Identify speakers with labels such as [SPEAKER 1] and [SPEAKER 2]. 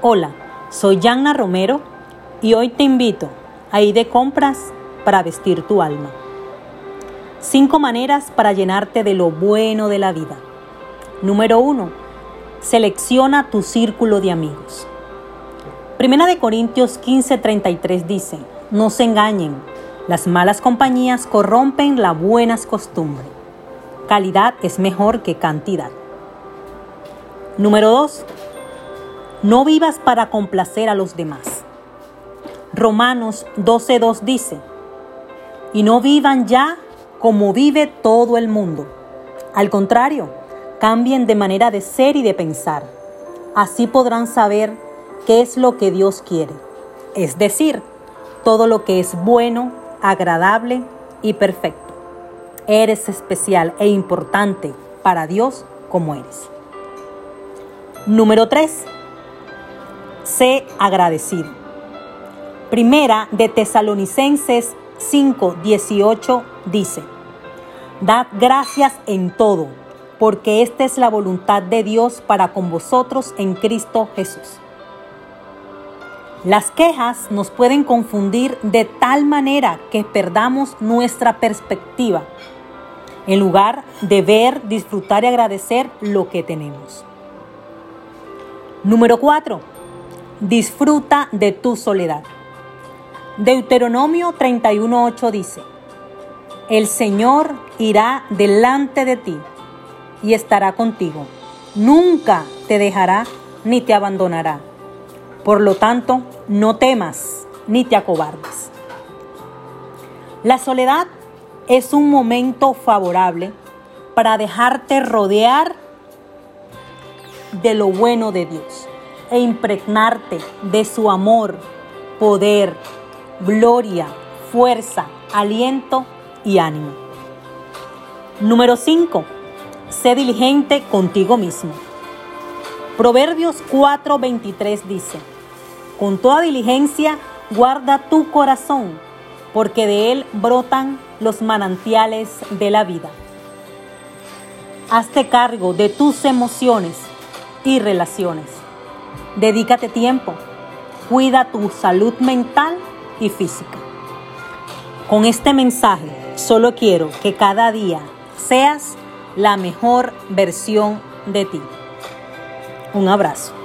[SPEAKER 1] Hola, soy Yanna Romero y hoy te invito a ir de compras para vestir tu alma. Cinco maneras para llenarte de lo bueno de la vida. Número uno, selecciona tu círculo de amigos. Primera de Corintios 15:33 dice, no se engañen, las malas compañías corrompen las buenas costumbres. Calidad es mejor que cantidad. Número 2. No vivas para complacer a los demás. Romanos 12.2 dice, y no vivan ya como vive todo el mundo. Al contrario, cambien de manera de ser y de pensar. Así podrán saber qué es lo que Dios quiere. Es decir, todo lo que es bueno, agradable y perfecto. Eres especial e importante para Dios como eres. Número 3. Sé agradecido. Primera de Tesalonicenses 5, 18 dice, Dad gracias en todo, porque esta es la voluntad de Dios para con vosotros en Cristo Jesús. Las quejas nos pueden confundir de tal manera que perdamos nuestra perspectiva, en lugar de ver, disfrutar y agradecer lo que tenemos. Número 4. Disfruta de tu soledad. Deuteronomio 31.8 dice, El Señor irá delante de ti y estará contigo. Nunca te dejará ni te abandonará. Por lo tanto, no temas ni te acobardes. La soledad es un momento favorable para dejarte rodear de lo bueno de Dios e impregnarte de su amor, poder, gloria, fuerza, aliento y ánimo. Número 5. Sé diligente contigo mismo. Proverbios 4:23 dice, Con toda diligencia guarda tu corazón, porque de él brotan los manantiales de la vida. Hazte cargo de tus emociones y relaciones. Dedícate tiempo. Cuida tu salud mental y física. Con este mensaje solo quiero que cada día seas la mejor versión de ti. Un abrazo.